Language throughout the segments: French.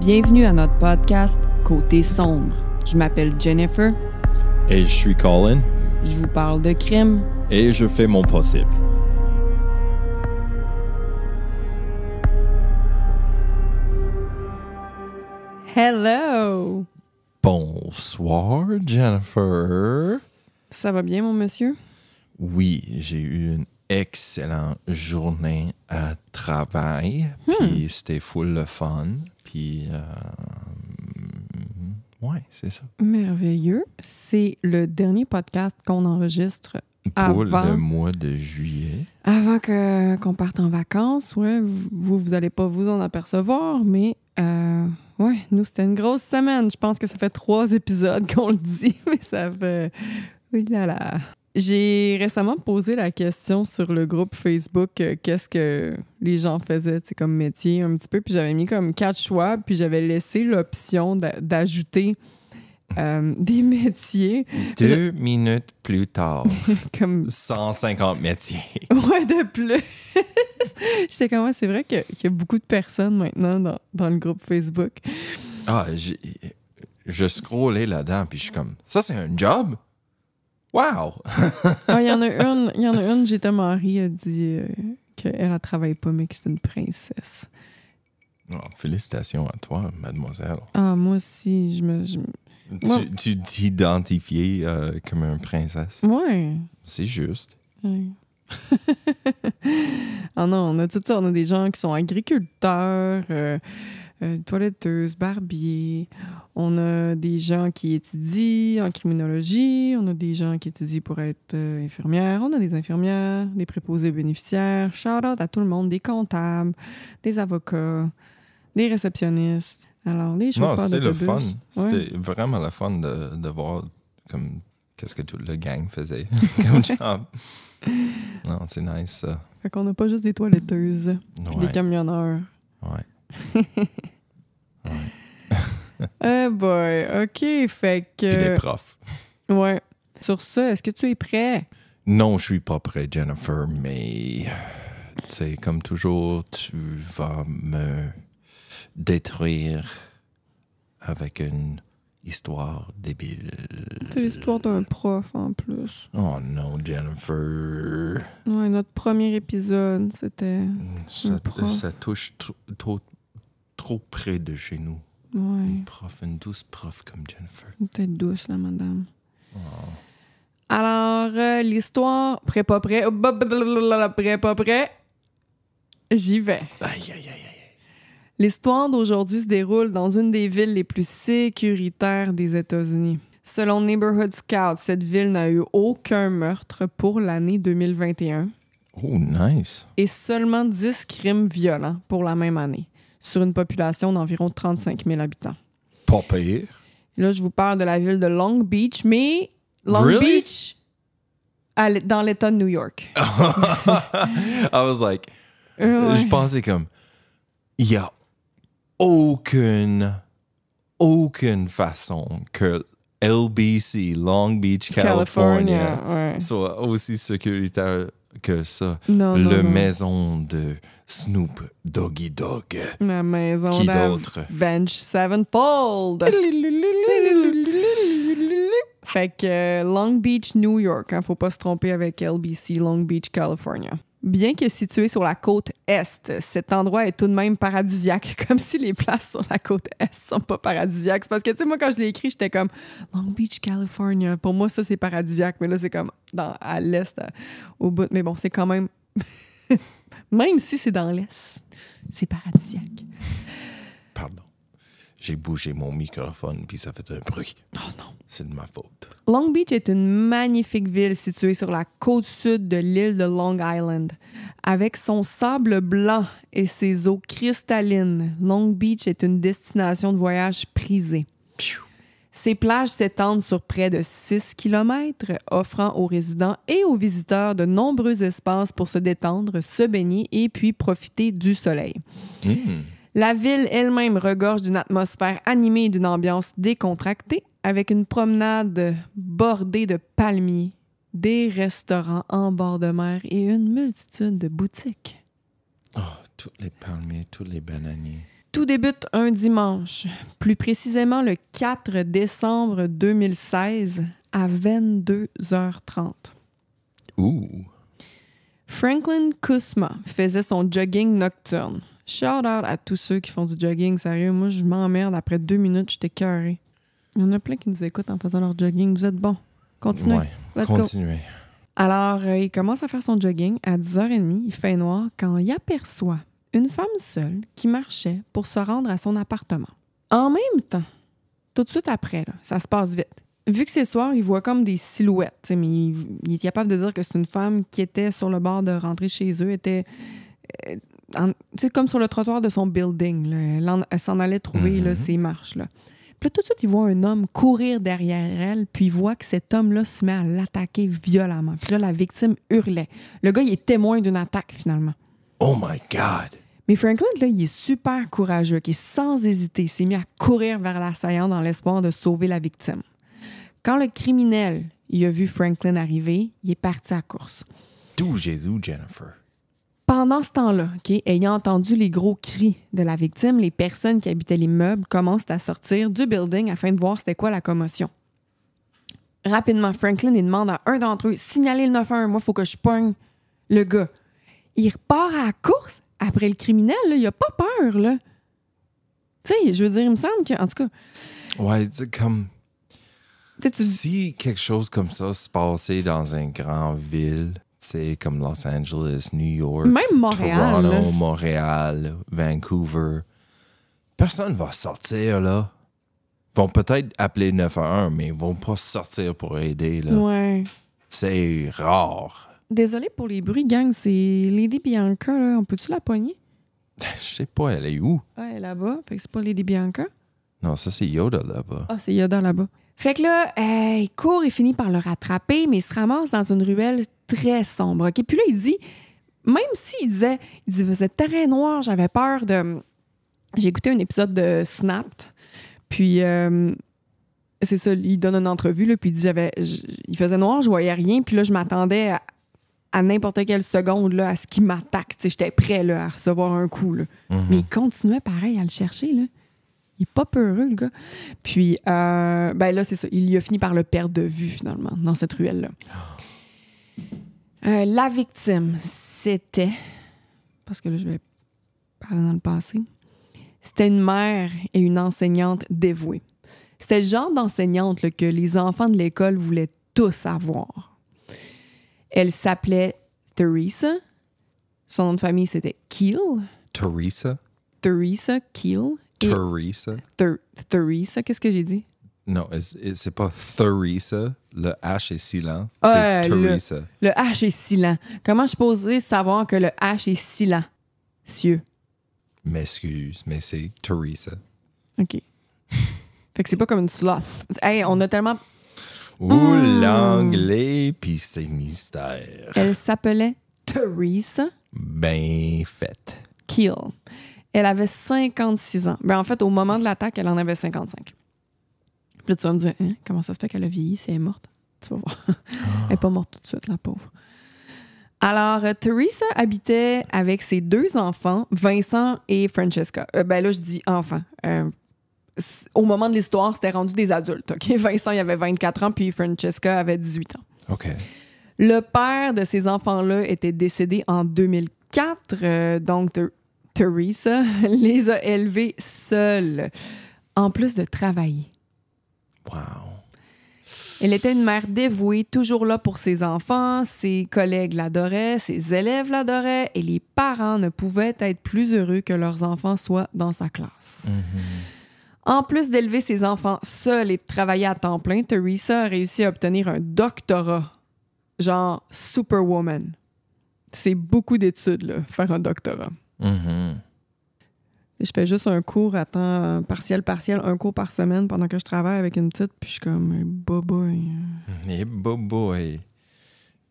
Bienvenue à notre podcast Côté sombre. Je m'appelle Jennifer. Et je suis Colin. Je vous parle de crime. Et je fais mon possible. Hello! Bonsoir, Jennifer. Ça va bien, mon monsieur? Oui, j'ai eu une excellente journée à travail. Puis c'était full le fun. Puis, euh, ouais, c'est ça. Merveilleux. C'est le dernier podcast qu'on enregistre Pour Avant. le mois de juillet. avant que, qu'on parte en vacances. Ouais, vous, vous allez pas vous en apercevoir, mais euh, ouais, nous, c'était une grosse semaine. Je pense que ça fait trois épisodes qu'on le dit, mais ça fait... Oui là là. J'ai récemment posé la question sur le groupe Facebook euh, qu'est-ce que les gens faisaient comme métier un petit peu, puis j'avais mis comme quatre choix, puis j'avais laissé l'option d'a- d'ajouter euh, des métiers Deux minutes plus tard, comme 150 métiers. Ouais, de plus. J'étais comme, ouais, c'est vrai que- qu'il y a beaucoup de personnes maintenant dans, dans le groupe Facebook. Ah, j'ai- je scrollais là-dedans, puis je suis comme, ça c'est un job? Wow! Ah, Il y en a une, il y en a une, j'étais Marie, a dit euh, qu'elle ne travaille pas, mais que c'est une princesse. Oh, félicitations à toi, mademoiselle. Ah, moi aussi, je me. je. Tu t'identifies euh, comme une princesse? Ouais. C'est juste. ouais. ah non, on a tout ça. On a des gens qui sont agriculteurs, euh, euh, toiletteuses, barbiers. On a des gens qui étudient en criminologie. On a des gens qui étudient pour être euh, infirmières. On a des infirmières, des préposés bénéficiaires. Shout out à tout le monde, des comptables, des avocats, des réceptionnistes. Alors, les Non, chauffeurs c'était le fun. Ouais. C'était vraiment le fun de, de voir comme qu'est-ce que toute le gang faisait comme job. Non, c'est nice ça. Fait qu'on n'a pas juste des toiletteuses, des Ouais, camionneurs. ouais. Oh boy, OK, fait Puis les que... profs. Ouais. Sur ça, est-ce que tu es prêt? Non, je suis pas prêt, Jennifer, mais c'est comme toujours, tu vas me détruire avec une histoire débile. C'est l'histoire d'un prof en plus. Oh non, Jennifer. Ouais, notre premier épisode, c'était... Ça, ça touche trop, trop, trop près de chez nous. Ouais, Une prof, une douce prof comme Jennifer. peut-être douce, la madame. Alors, euh, l'histoire... Prêt, pas prêt? Blablabla, Prêt, pas prêt? J'y vais. Aïe, aïe, aïe, aïe. L'histoire d'aujourd'hui se déroule dans une des villes les plus sécuritaires des États-Unis. Selon Neighborhood Scout, cette ville n'a eu aucun meurtre pour l'année 2021 Oh, nice. et seulement 10 crimes violents pour la même année, sur une population d'environ 35 000 habitants. Pas pire. Là, je vous parle de la ville de Long Beach, mais Long Really? Beach à dans l'État de New York. I was like, Ouais. je pensais comme, il y a aucune, aucune façon que LBC, Long Beach, California, ouais. soit aussi sécuritaire que ça. Non, Le non. maison de Snoop Doggy Dog. Ma maison Qui d'autre? Venge Sevenfold. Fait que euh, Long Beach, New York, hein, faut pas se tromper avec LBC, Long Beach, California. Bien que situé sur la côte est, cet endroit est tout de même paradisiaque, comme si les places sur la côte est sont pas paradisiaques. C'est parce que, tu sais, moi, quand je l'ai écrit, j'étais comme Long Beach, California. Pour moi, ça, c'est paradisiaque, mais là, c'est comme dans, à l'est, à- au bout. Mais bon, c'est quand même. même si c'est dans l'est, c'est paradisiaque. Pardon. J'ai bougé mon microphone puis ça fait un bruit. Oh non. C'est de ma faute. Long Beach est une magnifique ville située sur la côte sud de l'île de Long Island. Avec son sable blanc et ses eaux cristallines, Long Beach est une destination de voyage prisée. Ses plages s'étendent sur près de 6 km, offrant aux résidents et aux visiteurs de nombreux espaces pour se détendre, se baigner et puis profiter du soleil. Hmm. La ville elle-même regorge d'une atmosphère animée et d'une ambiance décontractée, avec une promenade bordée de palmiers, des restaurants en bord de mer et une multitude de boutiques. Oh, tous les palmiers, tous les bananiers. Tout débute un dimanche, plus précisément le 4 décembre 2016 à 22h30. Ouh. Franklin Kusma faisait son jogging nocturne. Shout out à tous ceux qui font du jogging, sérieux. Moi, je m'emmerde. Après deux minutes, j'étais cœuré. Il y en a plein qui nous écoutent en faisant leur jogging. Vous êtes bons. Continuez. Ouais. Let's go. Continuez. Alors, euh, il commence à faire son jogging à 10h30. Il fait noir quand il aperçoit une femme seule qui marchait pour se rendre à son appartement. En même temps, tout de suite après, là, ça se passe vite. Vu que c'est soir, il voit comme des silhouettes, mais il, il est capable de dire que c'est une femme qui était sur le bord de rentrer chez eux, était euh, en- comme sur le trottoir de son building. là. Elle, en- elle s'en allait trouver là, Mhm. ses marches. Là. Puis là, tout de suite, il voit un homme courir derrière elle, puis il voit que cet homme-là se met à l'attaquer violemment. Puis là, la victime hurlait. Le gars, il est témoin d'une attaque, finalement. Oh my God. Mais Franklin, là, il est super courageux, qui sans hésiter, s'est mis à courir vers l'assaillant dans l'espoir de sauver la victime. Quand le criminel il a vu Franklin arriver, il est parti à course. Tout Jésus, Jennifer. Pendant ce temps-là, ok, ayant entendu les gros cris de la victime, les personnes qui habitaient l'immeuble commencent à sortir du building afin de voir c'était quoi la commotion. Rapidement, Franklin il demande à un d'entre eux signaler le 911, moi, il faut que je pogne le gars. Il repart à la course après le criminel, là, il a pas peur, là. Tu sais, je veux dire, il me semble que, en tout cas, Ouais, c'est comme tu si quelque chose comme ça se passait dans une grande ville, c'est comme Los Angeles, New York, même Montréal, Toronto, là. Montréal, Vancouver, personne va sortir là. Ils vont peut-être appeler 911, mais ils vont pas sortir pour aider là. Ouais. C'est rare. Désolé pour les bruits, gang, c'est Lady Bianca, là. On peut-tu la pogner? Je sais pas, elle est où? Ouais, elle est là-bas, fait que c'est pas Lady Bianca. Non, ça c'est Yoda là-bas. Ah, c'est Yoda là-bas. Fait que là, euh, il court et finit par le rattraper, mais il se ramasse dans une ruelle très sombre. OK? Puis là, il dit, même s'il disait, il dit, vous êtes très noir, j'avais peur de. J'ai écouté un épisode de Snapped, puis euh, c'est ça, il donne une entrevue, là, puis il dit, j'avais, il faisait noir, je voyais rien, puis là, je m'attendais à, à n'importe quelle seconde là, à ce qu'il m'attaque. J'étais prêt là, à recevoir un coup. Là. Mhm. Mais il continuait pareil à le chercher. Là. Il est pas peureux, le gars. Puis, euh, ben là, c'est ça. Il y a fini par le perdre de vue, finalement, dans cette ruelle-là. Euh, la victime, c'était. Parce que là, je vais parler dans le passé. C'était une mère et une enseignante dévouée. C'était le genre d'enseignante que les enfants de l'école voulaient tous avoir. Elle s'appelait Theresa. Son nom de famille, c'était Keel. Teresa? Theresa Keel. Et Teresa? Ther- Theresa, qu'est-ce que j'ai dit? Non, est- est- c'est pas Theresa. Le H est silent. Ouais, c'est le- Teresa. Le H est silent. Comment je posée savoir que le H est silent? Cieux. M'excuse, mais c'est Teresa. OK. fait que c'est pas comme une sloth. Hey, on a tellement. Ouh, Mm. l'anglais, puis c'est mystère. Elle s'appelait Theresa Ben fait. Keel. Elle avait 56 ans. Ben, en fait, au moment de l'attaque, elle en avait 55. Puis là, tu vas me dire, Hein, comment ça se fait qu'elle a vieilli si elle est morte? Tu vas voir. elle n'est pas morte tout de suite, la pauvre. Alors, euh, Teresa habitait avec ses deux enfants, Vincent et Francesca. Euh, ben là, je dis enfants. Euh, au moment de l'histoire, c'était rendu des adultes. OK? Vincent, il avait 24 ans, puis Francesca avait 18 ans. OK. Le père de ces enfants-là était décédé en 2004, euh, donc Ther- Teresa les a élevés seuls, en plus de travailler. Wow. Elle était une mère dévouée, toujours là pour ses enfants, ses collègues l'adoraient, ses élèves l'adoraient, et les parents ne pouvaient être plus heureux que leurs enfants soient dans sa classe. Mhm. En plus d'élever ses enfants seuls et de travailler à temps plein, Teresa a réussi à obtenir un doctorat, genre superwoman. C'est beaucoup d'études, là, faire un doctorat. Mhm. Je fais juste un cours à temps euh, partiel, partiel, un cours par semaine pendant que je travaille avec une petite, puis je suis comme, eh, boboy. Et boy.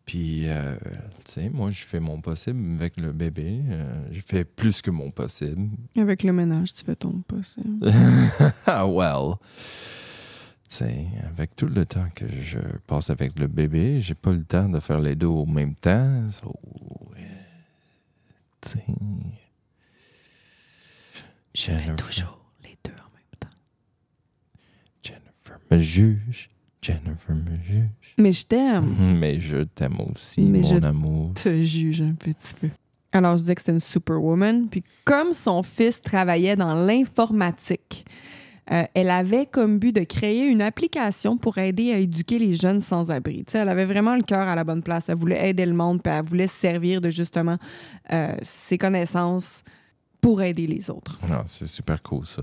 Puis, euh, tu sais, moi, je fais mon possible avec le bébé. Euh, je fais plus que mon possible. Avec le ménage, tu fais ton possible. well. Tu sais, avec tout le temps que je passe avec le bébé, j'ai pas le temps de faire les deux au même temps. So, tu sais. Jennifer. Toujours les deux en même temps. Jennifer me juge. Jennifer me juge. Mais je t'aime. Mais je t'aime aussi, Mais mon je- amour. te juge un petit peu. Alors, je disais que c'était une superwoman. Puis, comme son fils travaillait dans l'informatique, euh, elle avait comme but de créer une application pour aider à éduquer les jeunes sans-abri. Tu sais, elle avait vraiment le cœur à la bonne place. Elle voulait aider le monde, puis elle voulait se servir de justement euh, ses connaissances pour aider les autres. Ah, c'est super cool, ça.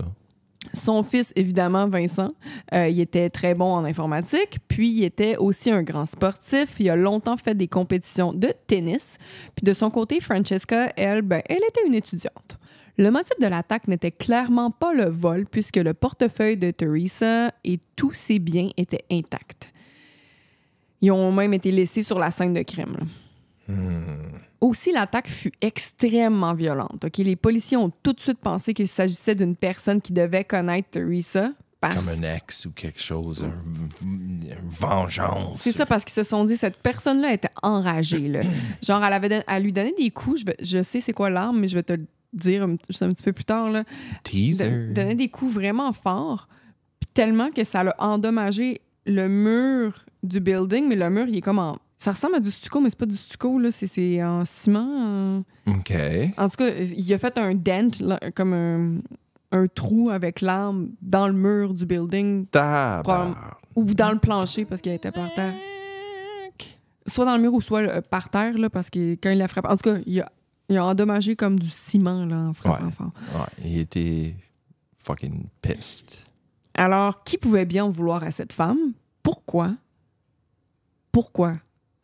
Son fils, évidemment, Vincent, euh, il était très bon en informatique, puis il était aussi un grand sportif. Il a longtemps fait des compétitions de tennis. Puis de son côté, Francesca, elle, ben, elle était une étudiante. Le motif de l'attaque n'était clairement pas le vol, puisque le portefeuille de Teresa et tous ses biens étaient intacts. Ils ont même été laissés sur la scène de crime. là. Aussi, l'attaque fut extrêmement violente. ok? Les policiers ont tout de suite pensé qu'il s'agissait d'une personne qui devait connaître Teresa. parce- Comme un ex ou quelque chose, un- une vengeance. C'est ça, parce qu'ils se sont dit, cette personne-là était enragée. là. Genre, elle avait don- elle lui donnait des coups. Je, vais- je sais c'est quoi l'arme, mais je vais te le dire un, juste un petit peu plus tard. Là. Teaser. De- donnait des coups vraiment forts, tellement que ça l'a endommagé le mur du building, mais le mur, il est comme en... Ça ressemble à du stucco, mais c'est pas du stucco, là. C'est, en ciment. en- OK. En tout cas, il a fait un dent, là, comme un, un trou avec l'arme dans le mur du building ou dans le plancher parce qu'il était par terre. Soit dans le mur ou soit euh, par terre, là, parce que quand il l'a frappé. En tout cas, il a, il a endommagé comme du ciment là, en frappant Ouais. fort. Ouais, il était fucking pissed. Alors, qui pouvait bien en vouloir à cette femme? Pourquoi? Pourquoi?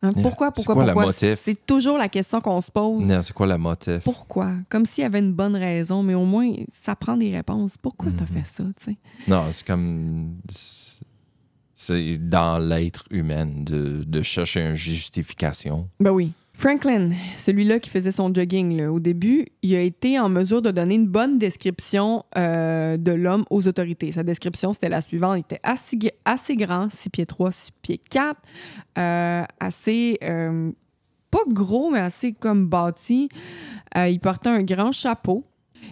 Hein. Pourquoi, pourquoi, quoi pourquoi? C'est toujours la question qu'on se pose. Non, c'est quoi la motif? Pourquoi? Comme s'il y avait une bonne raison, mais au moins, ça prend des réponses. Pourquoi t'as Mhm. fait ça, tu sais? Non, c'est comme. c'est- C'est dans l'être humain de, de chercher une justification. Ben oui. Franklin, celui-là qui faisait son jogging, là, au début, il a été en mesure de donner une bonne description euh, de l'homme aux autorités. Sa description, c'était la suivante. Il était assez, grand, 6 pieds 3, 6 pieds 4, euh, assez, euh, pas gros, mais assez comme bâti. Il portait un grand chapeau.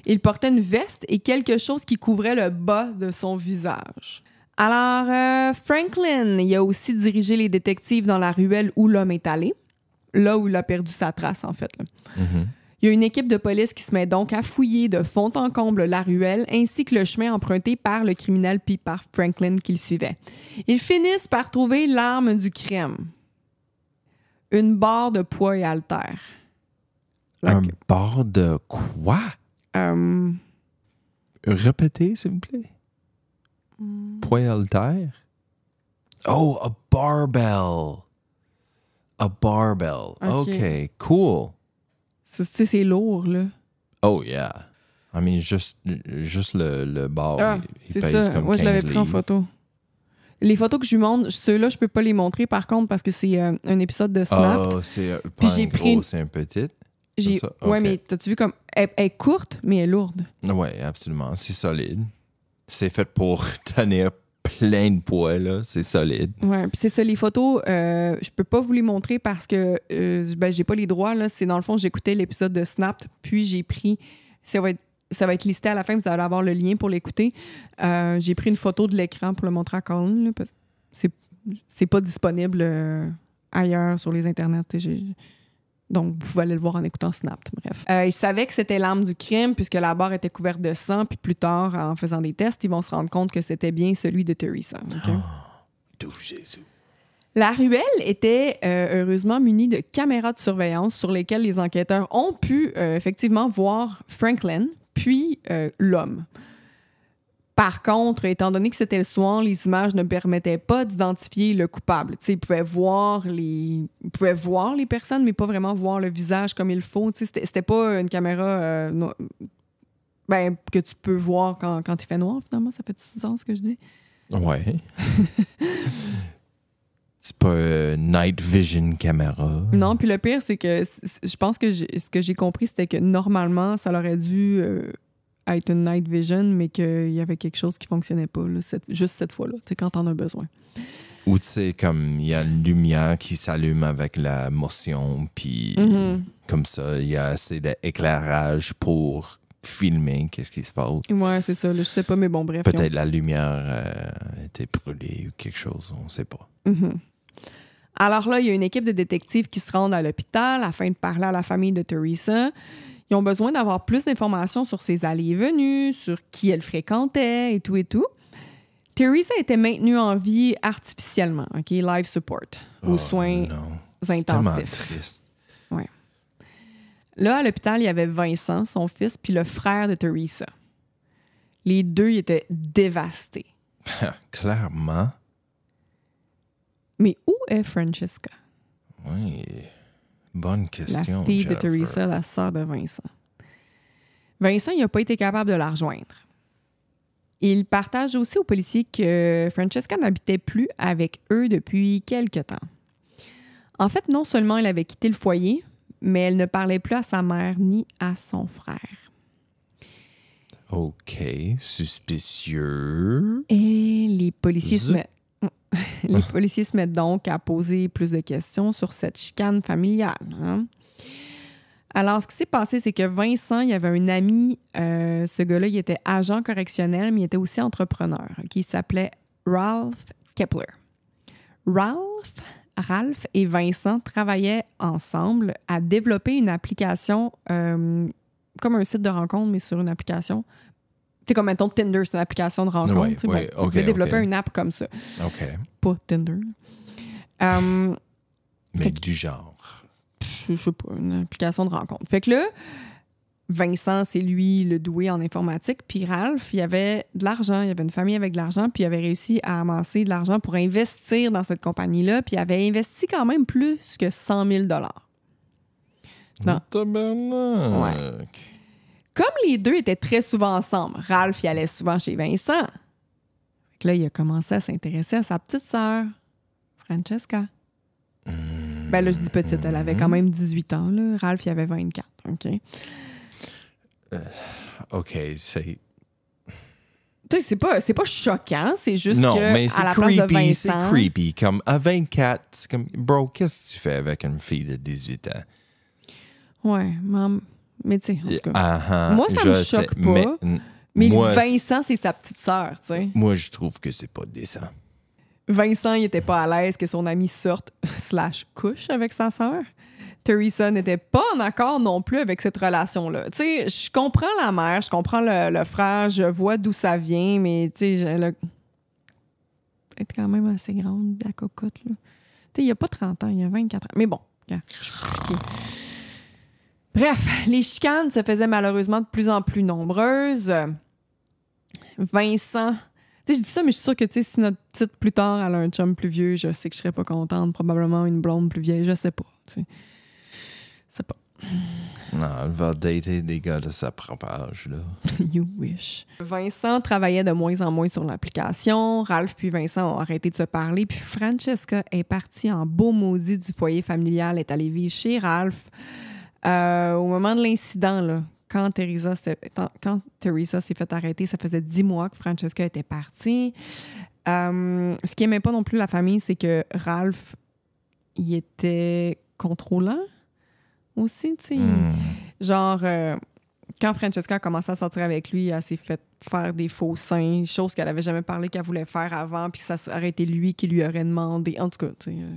Il portait une veste et quelque chose qui couvrait le bas de son visage. Alors, Franklin, il a aussi dirigé les détectives dans la ruelle où l'homme est allé là où il a perdu sa trace, en fait. là. Mhm. Il y a une équipe de police qui se met donc à fouiller de fond en comble la ruelle ainsi que le chemin emprunté par le criminel puis par Franklin qu'il suivait. Ils finissent par trouver l'arme du crime. Une barre de poids et haltère. Un que- bord de quoi? euh, Répétez, s'il vous plaît. Poids haltère? Oh, a barbell. A barbell. Ok. OK, cool. c'est- lourd, là. Oh, yeah. I mean, juste, juste le, le bar, Ah, il, pèse ça. comme Moi, je 15 l'avais pris en photo. Les photos que je lui montre, ceux-là, je peux pas les montrer, par contre, parce que c'est euh, un épisode de Snap. Oh, c'est euh, pas un pris- gros, c'est un petit. J'ai... ça? Ouais, mais t'as-tu vu comme... Elle, elle est courte, mais elle est lourde. Oui, absolument. C'est solide. C'est fait pour tenir plein de poids, là. C'est solide. Ouais, puis c'est ça, les photos, euh, je peux pas vous les montrer parce que euh, ben, j'ai pas les droits. Là. C'est dans le fond, j'écoutais l'épisode de Snap, puis j'ai pris. Ça va, être, ça va être listé à la fin, vous allez avoir le lien pour l'écouter. Euh, j'ai pris une photo de l'écran pour le montrer à Colin. Là, parce que c'est, c'est pas disponible ailleurs sur les internets. Donc, vous pouvez aller le voir en écoutant Snap. Bref. Euh, ils savaient que c'était l'arme du crime puisque la barre était couverte de sang. Puis plus tard, en faisant des tests, ils vont se rendre compte que c'était bien celui de Teresa. D'où Jésus. La ruelle était euh, heureusement munie de caméras de surveillance sur lesquelles les enquêteurs ont pu euh, effectivement voir Franklin, puis l'homme. Par contre, étant donné que c'était le soir, les images ne permettaient pas d'identifier le coupable. Ils, pouvaient voir les... ils pouvaient voir les personnes, mais pas vraiment voir le visage comme il faut. C'était c'était pas une caméra euh, no- ben, que tu peux voir quand, quand il fait noir, finalement. Ça fait du sens ce que je dis? Ouais. c'est pas euh, night vision caméra. Non, puis le pire, c'est que je pense que j'ai- ce que j'ai compris, c'était que normalement, ça aurait dû euh, être une night vision, mais qu'il y avait quelque chose qui fonctionnait pas, là, cette- juste cette fois-là, quand t'en as besoin. Ou tu sais, comme il y a une lumière qui s'allume avec la motion, puis Mhm. comme ça, il y a assez d'éclairage pour filmer qu'est-ce qui se passe. Ouais, c'est ça. là, je sais pas, mais bon, bref. Peut-être la lumière euh, était brûlée ou quelque chose, on sait pas. Mhm. Alors là, il y a une équipe de détectives qui se rendent à l'hôpital afin de parler à la famille de Teresa. Ils ont besoin d'avoir plus d'informations sur ses allées et venues, sur qui elle fréquentait et tout et tout. Teresa était maintenue en vie artificiellement, OK? Life support, aux Oh, soins non. Intensifs. triste. Là, à l'hôpital, il y avait Vincent, son fils, puis le frère de Teresa. Les deux ils étaient dévastés. Clairement. Mais où est Francesca? Oui. Bonne La question. fille de. Teresa, la sœur de Vincent. Vincent, il n'a pas été capable de la rejoindre. Il partage aussi aux policiers que Francesca n'habitait plus avec eux depuis quelque temps. En fait, non seulement elle avait quitté le foyer, mais elle ne parlait plus à sa mère ni à son frère. OK. Suspicieux. Et les policiers se mettent. Les policiers se mettent donc à poser plus de questions sur cette chicane familiale. hein. Alors, ce qui s'est passé, c'est que Vincent, il avait un ami, euh, ce gars-là, il était agent correctionnel, mais il était aussi entrepreneur, qui s'appelait Ralph Kepler. Ralph, Ralph et Vincent travaillaient ensemble à développer une application, euh, comme un site de rencontre, mais sur une application. Tu sais, comme mettons Tinder, c'est une application de rencontre. Ouais, ouais, bon, on ok, voulait développer une app comme ça. OK. Pas Tinder. Euh, Mais que- du genre. je sais pas, une application de rencontre. Fait que là, Vincent, c'est lui le doué en informatique. Puis Ralph, il avait de l'argent, il avait une famille avec de l'argent, puis il avait réussi à amasser de l'argent pour investir dans cette compagnie-là. Puis il avait investi quand même plus que 100 000 Non. Tabarnak. Comme les deux étaient très souvent ensemble, Ralph y allait souvent chez Vincent. Fait que là, il a commencé à s'intéresser à sa petite sœur, Francesca. Ben là, je dis petite, elle avait quand même 18 ans. Là. Ralph, il avait 24. OK? OK, c'est... Tu sais, c'est pas, c'est pas choquant, c'est juste Non, que mais à c'est la place de creepy, c'est Vincent, creepy. Comme à 24, c'est comme, bro, qu'est-ce que tu fais avec une fille de 18 ans? Ouais, maman. Mais tu sais, en tout cas. Ah, ah, Moi, ça me choque pas, mais moi, Vincent, c'est sa petite sœur, tu sais. moi, je trouve que c'est pas décent. Vincent, il était pas à l'aise que son ami sorte slash couche avec sa sœur. Teresa n'était pas en accord non plus avec cette relation-là. Tu sais, je comprends la mère, je comprends le, le frère, je vois d'où ça vient, mais tu sais, elle a- est quand même assez grande, la cocotte, là. Tu sais, il y a pas 30 ans, il y a 24 ans. Mais bon, je suis. Bref, les chicanes se faisaient malheureusement de plus en plus nombreuses. Vincent tu sais, je dis ça, mais je suis sûre que, tu sais, si notre petite plus tard, elle a un chum plus vieux, je sais que je serais pas contente. Probablement une blonde plus vieille, je sais pas. Tu sais. Sais pas. Non, elle va dater des gars de sa propre âge, là. You wish. Vincent travaillait de moins en moins sur l'application. Ralph puis Vincent ont arrêté de se parler. Puis Francesca est partie en beau maudit du foyer familial, est allée vivre chez Ralph. Euh, au moment de l'incident, là, quand Teresa s'est fait arrêter, ça faisait dix mois que Francesca était partie. Euh, ce qui n'aimait pas non plus la famille, c'est que Ralph, il était contrôlant aussi, tu sais. Hmm. Genre, euh, quand Francesca a commencé à sortir avec lui, elle s'est fait faire des faux seins, chose qu'elle avait jamais parlé qu'elle voulait faire avant, puis ça aurait été lui qui lui aurait demandé. En tout cas, tu sais, euh,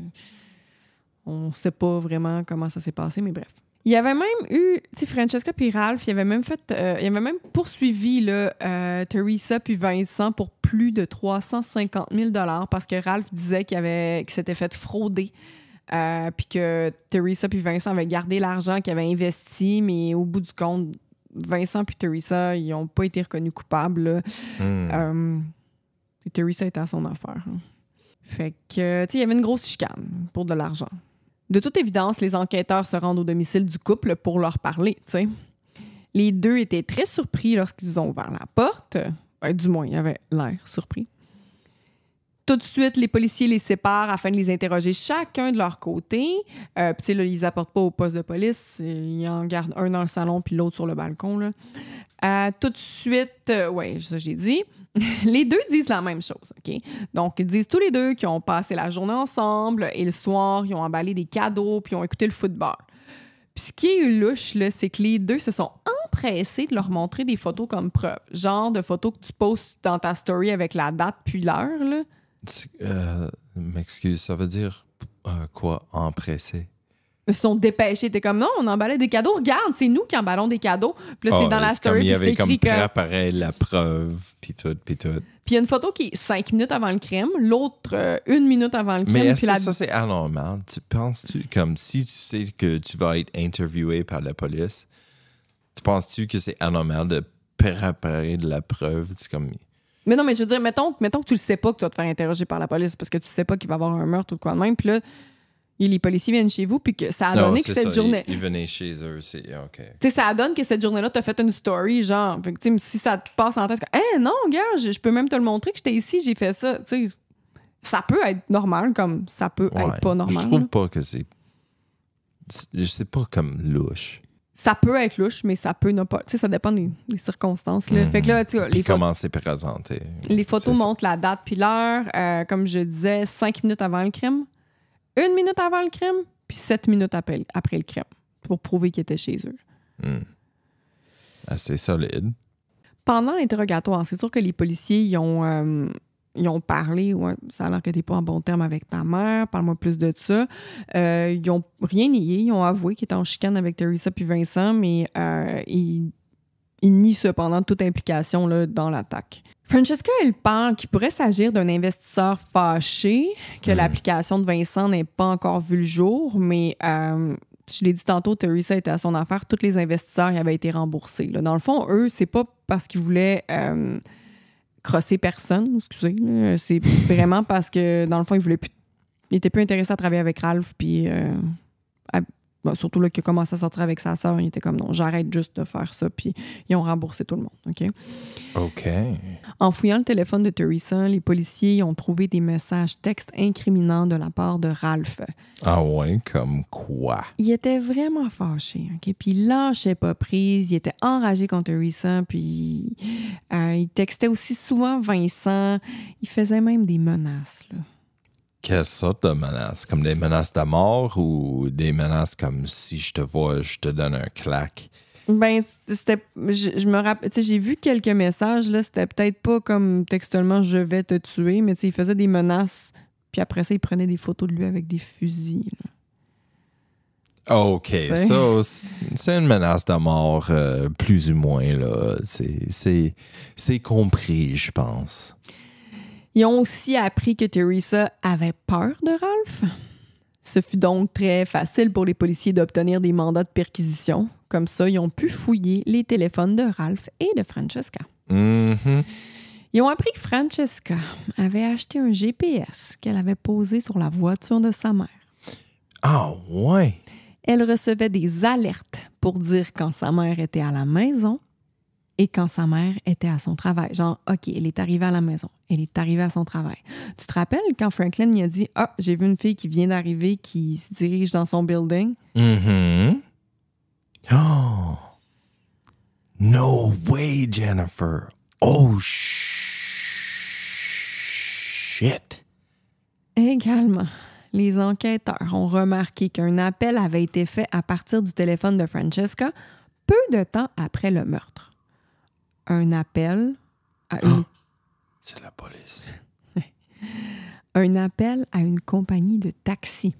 on sait pas vraiment comment ça s'est passé, mais bref. Il y avait même eu, tu sais, Francesca puis Ralph, il avait même fait, euh, il avait même poursuivi là, euh, Teresa puis Vincent pour plus de 350 000 parce que Ralph disait qu'il avait, qu'il s'était fait frauder. Euh, puis que Teresa puis Vincent avaient gardé l'argent qu'ils avaient investi, mais au bout du compte, Vincent puis Teresa, ils n'ont pas été reconnus coupables. et Teresa était à son affaire. hein. Fait que, tu sais, il y avait une grosse chicane pour de l'argent. De toute évidence, les enquêteurs se rendent au domicile du couple pour leur parler. Les deux étaient très surpris lorsqu'ils ont ouvert la porte. Ben, du moins, ils avaient l'air surpris. Tout de suite, les policiers les séparent afin de les interroger chacun de leur côté. Euh, puis, ils les apportent pas au poste de police. Ils en gardent un dans le salon puis l'autre sur le balcon. Euh, tout de suite, euh, ouais, ça j'ai dit. les deux disent la même chose, OK? Donc, ils disent tous les deux qu'ils ont passé la journée ensemble et le soir, ils ont emballé des cadeaux puis ils ont écouté le football. Puis ce qui est louche, c'est que les deux se sont empressé de leur montrer des photos comme preuve. Genre de photos que tu postes dans ta story avec la date puis l'heure, là. Euh, M'excuse, ça veut dire euh, quoi, empressé? Ils se sont dépêchés. T'es comme, non, on emballait des cadeaux. Regarde, c'est nous qui emballons des cadeaux. Puis là, c'est Oh, dans la c'est comme story, il y avait comme préparé la preuve, puis tout, puis tout. Puis il y a une photo qui est cinq minutes avant le crime, l'autre euh, une minute avant le crime. Mais est-ce puis que la... ça, c'est anormal? Tu penses-tu, comme si tu sais que tu vas être interviewé par la police, tu penses-tu que c'est anormal de préparer de la preuve? C'est comme... Mais non, mais je veux dire, mettons, mettons que tu le sais pas que tu vas te faire interroger par la police parce que tu sais pas qu'il va y avoir un meurtre ou de quoi de même. Puis là, les policiers viennent chez vous, puis que ça a Non, donné que cette ça, journée. Ils, ils venaient chez eux, c'est... OK. Tu sais, ça donne que cette journée-là, t'as fait une story, genre. Fait que, tu sais, si ça te passe en tête, eh non, gars, je, je peux même te le montrer que j'étais ici, j'ai fait ça. Tu sais, ça peut être normal, comme ça peut Ouais. être pas normal. Je trouve là. pas que c'est... c'est- Je sais pas comme louche. Ça peut être louche, mais ça peut ne pas. Tu sais, ça dépend des, des circonstances. Là. Fait que là, tu les, comment c'est présenté. les photos ça. montrent la date puis l'heure. euh, comme je disais, cinq minutes avant le crime, une minute avant le crime, puis sept minutes après, après le crime, pour prouver qu'ils étaient chez eux. Hmm. Assez solide. Pendant l'interrogatoire, c'est sûr que les policiers ils ont, euh, ils ont parlé. Ouais, ça a l'air que t'es pas en bon terme avec ta mère. Parle-moi plus de ça. Euh, ils ont rien nié. Ils ont avoué qu'ils étaient en chicane avec Teresa puis Vincent, mais euh, ils, ils nient cependant toute implication là, dans l'attaque. Francesca, elle parle qu'il pourrait s'agir d'un investisseur fâché, que Hmm. l'application de Vincent n'ait pas encore vu le jour, mais euh, je l'ai dit tantôt, Teresa était à son affaire, tous les investisseurs y avaient été remboursés. là. Dans le fond, eux, c'est pas parce qu'ils voulaient euh, crosser personne, excusez, c'est vraiment parce que, dans le fond, ils voulaient plus. Ils étaient plus intéressés à travailler avec Ralph, puis euh, à- bon, surtout là, qu'il a commencé à sortir avec sa sœur, il était comme non, j'arrête juste de faire ça, puis ils ont remboursé tout le monde. OK? OK. En fouillant le téléphone de Teresa, les policiers ont trouvé des messages textes incriminants de la part de Ralph. Ah ouais, comme quoi? Il était vraiment fâché, OK? Puis il lâchait pas prise, il était enragé contre Teresa, puis euh, il textait aussi souvent Vincent. Il faisait même des menaces, là. Quelle sorte de menaces? Comme des menaces de mort ou des menaces comme si je te vois, je te donne un claque? Ben, c'était. Je, je me rappelle. Tu sais, j'ai vu quelques messages, là. C'était peut-être pas comme textuellement je vais te tuer, mais tu sais, il faisait des menaces. Puis après ça, il prenait des photos de lui avec des fusils. là. OK, C'est- ça, c'est- c'est une menace de mort, euh, plus ou moins, là. C'est compris, je pense. Ils ont aussi appris que Teresa avait peur de Ralph. Ce fut donc très facile pour les policiers d'obtenir des mandats de perquisition. Comme ça, ils ont pu fouiller les téléphones de Ralph et de Francesca. Mhm. Ils ont appris que Francesca avait acheté un GPS qu'elle avait posé sur la voiture de sa mère. Ah ouais? Elle recevait des alertes pour dire quand sa mère était à la maison et quand sa mère était à son travail. Genre, OK, elle est arrivée à la maison, elle est arrivée à son travail. Tu te rappelles quand Franklin il a dit Ah, j'ai vu une fille qui vient d'arriver qui se dirige dans son building Mhm. Oh. No way, Jennifer. Oh, shit. Également, les enquêteurs ont remarqué qu'un appel avait été fait à partir du téléphone de Francesca peu de temps après le meurtre. Un appel à une, C'est la police. un appel à une compagnie de taxi.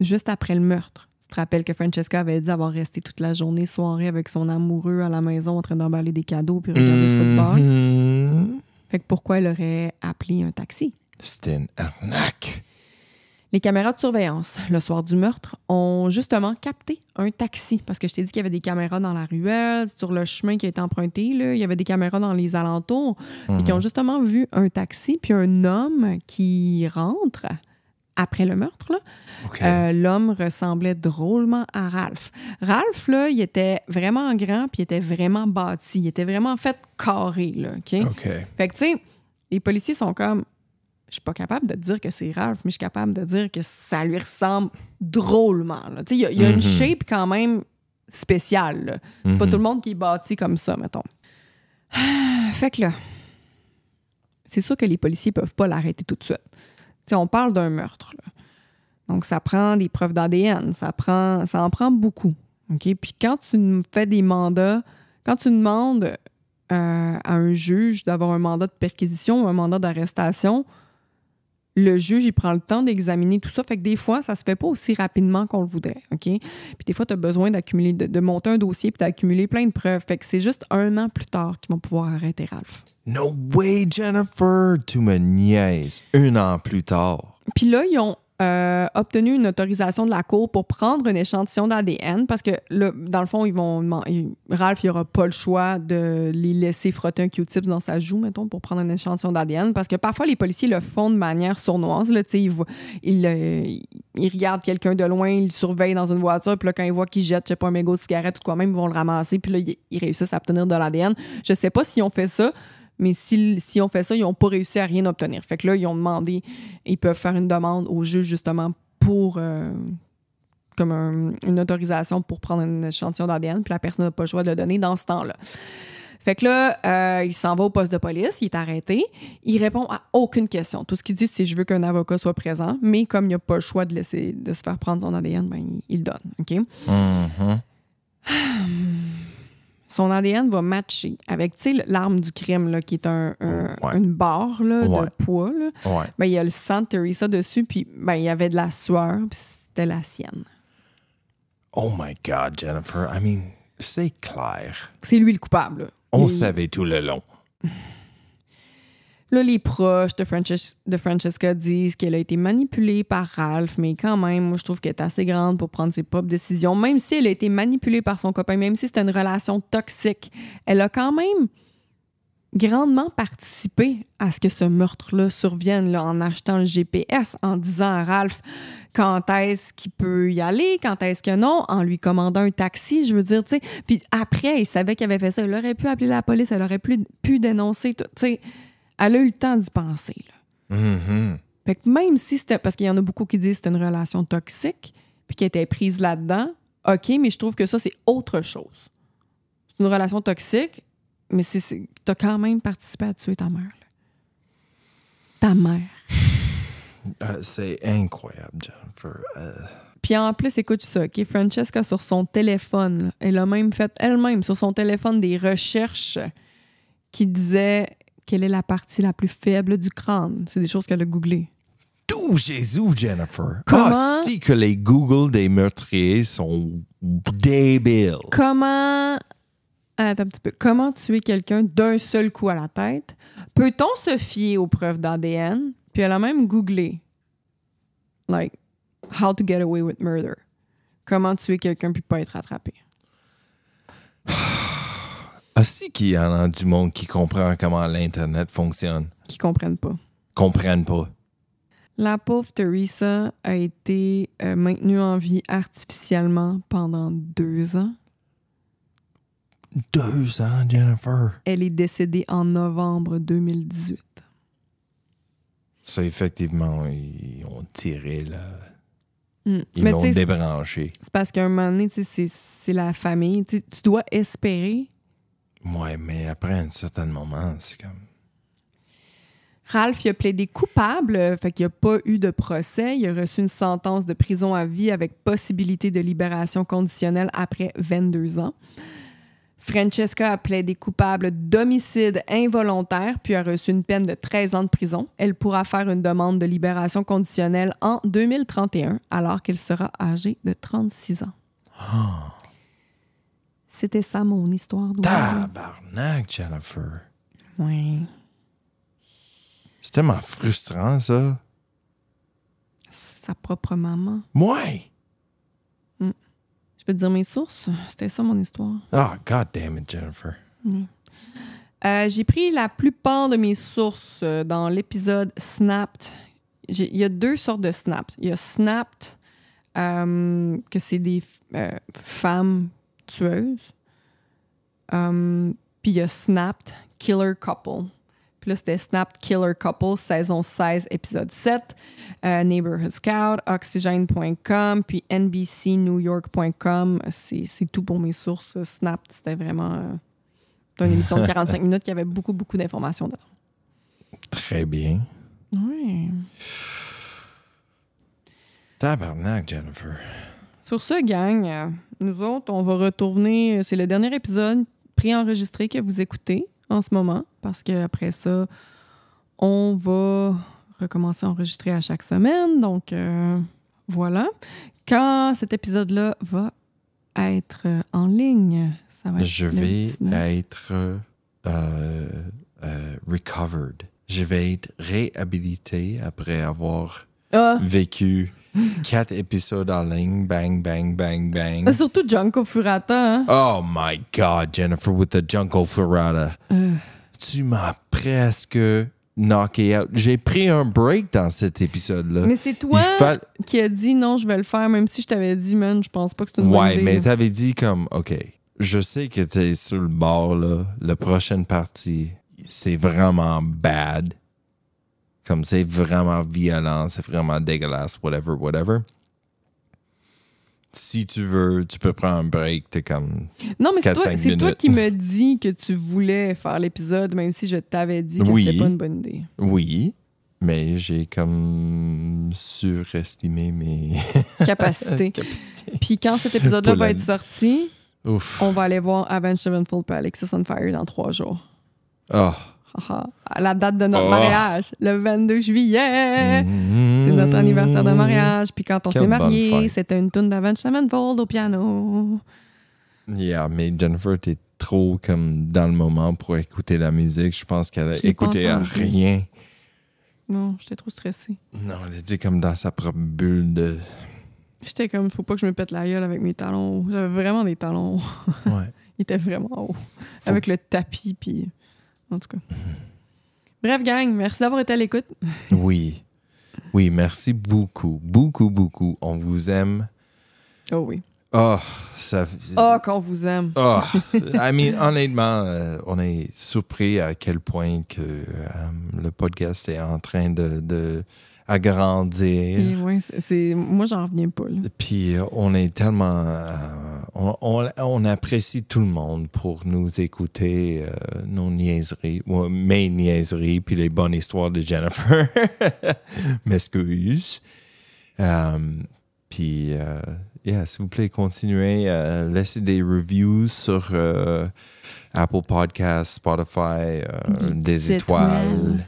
Juste après le meurtre. Tu te rappelles que Francesca avait dit avoir resté toute la journée, soirée avec son amoureux à la maison en train d'emballer des cadeaux puis regarder le football? Mhm. Fait que pourquoi elle aurait appelé un taxi? C'était une arnaque. Les caméras de surveillance, le soir du meurtre, ont justement capté un taxi. Parce que je t'ai dit qu'il y avait des caméras dans la ruelle, sur le chemin qui a été emprunté. Là, il y avait des caméras dans les alentours. Et qui ont justement vu un taxi, puis un homme qui rentre après le meurtre. Euh, L'homme ressemblait drôlement à Ralph. Ralph, là, il était vraiment grand, puis il était vraiment bâti. Il était vraiment fait carré. Là, OK? OK. Fait que, tu sais, les policiers sont comme. Je suis pas capable de dire que c'est Ralph, mais je suis capable de dire que ça lui ressemble drôlement. il y a, y a une Mhm. shape quand même spéciale. C'est pas Mhm. tout le monde qui est bâti comme ça, mettons. Fait que là, c'est sûr que les policiers peuvent pas l'arrêter tout de suite. On parle d'un meurtre. là. Donc, ça prend des preuves d'ADN. Ça, prend, ça en prend beaucoup. OK? Puis quand tu fais des mandats, quand tu demandes euh, à un juge d'avoir un mandat de perquisition ou un mandat d'arrestation, le juge, il prend le temps d'examiner tout ça. Fait que des fois, ça se fait pas aussi rapidement qu'on le voudrait, OK? Puis des fois, tu as besoin d'accumuler, de, de monter un dossier puis d'accumuler plein de preuves. Fait que c'est juste un an plus tard qu'ils vont pouvoir arrêter Ralph. No way, Jennifer! Tu me niaises. Un an plus tard. Puis là, ils ont euh, obtenu une autorisation de la Cour pour prendre un échantillon d'ADN parce que, dans le fond, ils vont Ralph, il n'aura pas le choix de les laisser frotter un Q-tips dans sa joue, mettons, pour prendre un échantillon d'ADN parce que parfois, les policiers le font de manière sournoise. Là, ils, ils, euh, ils regardent quelqu'un de loin, ils le surveillent dans une voiture, puis là, quand ils voient qu'il jette, je sais pas, un mégot de cigarette ou quoi même, ils vont le ramasser, puis là, ils, ils réussissent à obtenir de l'ADN. Je sais pas s'ils ont fait ça, mais si, si on fait ça, ils n'ont pas réussi à rien obtenir. Fait que là, ils ont demandé, ils peuvent faire une demande au juge justement pour euh, comme un- une autorisation pour prendre un échantillon d'ADN, puis la personne n'a pas le choix de le donner dans ce temps-là. Fait que là, euh, il s'en va au poste de police, il est arrêté, il répond à aucune question. Tout ce qu'il dit, c'est je veux qu'un avocat soit présent, mais comme il n'a pas le choix de laisser de se faire prendre son ADN, ben, il, il le donne. OK? Mhm. Son ADN va matcher avec, l'arme du crime, là, qui est un, un- Ouais. une barre là, Ouais. de poids. Là. Ouais. Ben, il y a le sang de Teresa dessus, puis ben, il y avait de la sueur, puis c'était la sienne. Oh my God, Jennifer. I mean, c'est clair. C'est lui le coupable. là. On Il- savait tout le long. Là, les proches de, Frances- de Francesca disent qu'elle a été manipulée par Ralph, mais quand même, je trouve qu'elle est assez grande pour prendre ses propres décisions. Même si elle a été manipulée par son copain, même si c'était une relation toxique, elle a quand même grandement participé à ce que ce meurtre-là survienne en achetant le GPS, en disant à Ralph quand est-ce qu'il peut y aller, quand est-ce que non, en lui commandant un taxi, je veux dire, tu sais. Puis après, il savait qu'il avait fait ça. Elle aurait pu appeler la police, elle aurait pu, pu dénoncer, tout, tu sais. Elle a eu le temps d'y penser, là. Mhm. Fait que même si c'était. Parce qu'il y en a beaucoup qui disent que c'était une relation toxique, puis qu'elle était prise là-dedans, OK, mais je trouve que ça, c'est autre chose. C'est une relation toxique, mais c'est, c'est, t'as quand même participé à tuer ta mère. là. Ta mère. Euh, c'est incroyable, Jennifer. Euh, Puis en plus, écoute ça, OK? Francesca, sur son téléphone, là, elle a même fait elle-même sur son téléphone des recherches qui disaient quelle est la partie la plus faible du crâne? C'est des choses qu'elle a googlées. Tout Jésus, Jennifer. Comment- Ah, c'est que les Google des meurtriers sont débiles. Comment. Attends un petit peu. Comment tuer quelqu'un d'un seul coup à la tête? Peut-on se fier aux preuves d'ADN? Puis elle a même googlé. Like, how to get away with murder. Comment tuer quelqu'un puis pas être attrapé? Aussi qu'il y en a du monde qui comprend comment l'Internet fonctionne? Qui comprennent pas. Comprennent pas. La pauvre Teresa a été euh, maintenue en vie artificiellement pendant deux ans. Deux ans, Jennifer? Elle est décédée en novembre 2018. Ça, effectivement, ils ont tiré là. Hmm. Ils l'ont débranché. c'est parce qu'à un moment donné, c'est la famille. Tu dois espérer. Ouais, mais après un certain moment, c'est comme. Ralph, il a plaidé coupable, euh, fait qu'il n'y a pas eu de procès. Il a reçu une sentence de prison à vie avec possibilité de libération conditionnelle après 22 ans. Francesca a plaidé coupable d'homicide involontaire puis a reçu une peine de 13 ans de prison. Elle pourra faire une demande de libération conditionnelle en 2031 alors qu'elle sera âgée de 36 ans. C'était ça mon histoire. Tabarnak, Jennifer. Oui. C'est tellement frustrant, ça. Sa propre maman. Ouais. Je peux te dire mes sources? C'était ça mon histoire. Oh, god damn it, Jennifer. Euh, j'ai pris la plupart de mes sources euh, dans l'épisode Snapped. Il y a deux sortes de Snapped. Il y a Snapped, euh, que c'est des euh, femmes Euh, Puis il y a Snapped, Killer Couple. Puis là, c'était Snapped Killer Couple, saison 16, épisode 7. Euh, Neighborhood Scout, Oxygen.com, puis NBCNewYork.com. C'est c'est tout pour mes sources. Snapped, c'était vraiment... euh, une émission de 45 minutes qui avait beaucoup, beaucoup d'informations dedans. Très bien. Oui. Tabarnak, Jennifer. Sur ce, gang, euh, nous autres, on va retourner. C'est le dernier épisode préenregistré que vous écoutez en ce moment, parce qu'après ça, on va recommencer à enregistrer à chaque semaine. Donc, euh, voilà. Quand cet épisode-là va être euh, en ligne, ça va être Je vais 19. être euh, euh, recovered. Je vais être réhabilité après avoir Ah, vécu quatre épisodes en ligne. Bang, bang, bang, bang. surtout Junko Furata. Hein? Oh my God, Jennifer, with the Junko Ferrata. Euh, Tu m'as presque knocké out. J'ai pris un break dans cet épisode-là. mais c'est toi fa- qui as dit non, je vais le faire, même si je t'avais dit, man, je pense pas que c'est une bonne Ouais, idée. mais t'avais dit comme, OK, je sais que t'es sur le bord, là. La prochaine partie, c'est vraiment bad. Comme c'est vraiment violent, c'est vraiment dégueulasse, whatever, whatever. Si tu veux, tu peux prendre un break, t'es comme... Non, mais c'est toi, 4-5 c'est toi minutes. qui me dis que tu voulais faire l'épisode, même si je t'avais dit que Oui. c'était pas une bonne idée. Oui, mais j'ai comme surestimé mes Capacité. capacités. Puis quand cet épisode-là va la- être sorti, Ouf. on va aller voir Avenged Sevenfold puis Alexis on Fire dans trois jours. Oh. Haha. À la date de notre Oh. mariage, le 22 juillet. C'est notre anniversaire de mariage. Puis quand on s'est fête. c'était une tune d'Avenged Sevenfold au piano. Yeah, mais Jennifer, t'es trop comme dans le moment pour écouter la musique. Je pense qu'elle entendu. rien. Non, j'étais trop stressée. Non, elle était comme dans sa propre bulle de. J'étais comme, faut pas que je me pète la gueule avec mes talons. J'avais vraiment des talons. Ouais. Il était vraiment haut. Avec le tapis, puis... En tout cas. Bref, gang, merci d'avoir été à l'écoute. oui. Oui, merci beaucoup. Beaucoup, beaucoup. On vous aime. Oh oui. Oh, ça. Oh, qu'on vous aime. Oh, I mean, honnêtement, euh, on est surpris à quel point que euh, le podcast est en train de, de agrandir. C'est-. Moi, j'en reviens pas, là. Puis euh, on est tellement. euh, on, on- on apprécie tout le monde pour nous écouter euh, nos niaiseries, ouais, mes niaiseries, puis les bonnes histoires de Jennifer. M'excuse. Euh, puis, euh, yeah, s'il vous plaît, continuez à laisser des reviews sur euh, Apple Podcasts, Spotify, euh, Des des, petites étoiles. étoiles.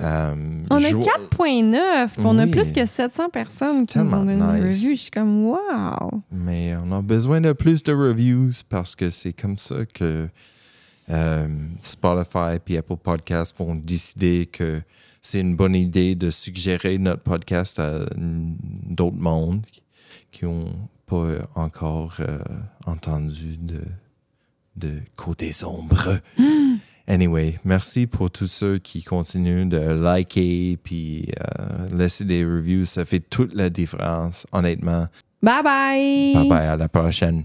Euh, On a jo- 4.9, puis on a plus que 700 personnes qui nous ont donné une review. Je suis comme, wow! Mais on a besoin de plus de reviews parce que c'est comme ça que euh, Spotify et Apple Podcasts vont décider que c'est une bonne idée de suggérer notre podcast à d'autres mondes qui n'ont pas encore euh, entendu de, de côté sombre. Anyway, merci pour tous ceux qui continuent de liker puis euh, laisser des reviews. Ça fait toute la différence, honnêtement. Bye bye! Bye bye, à la prochaine.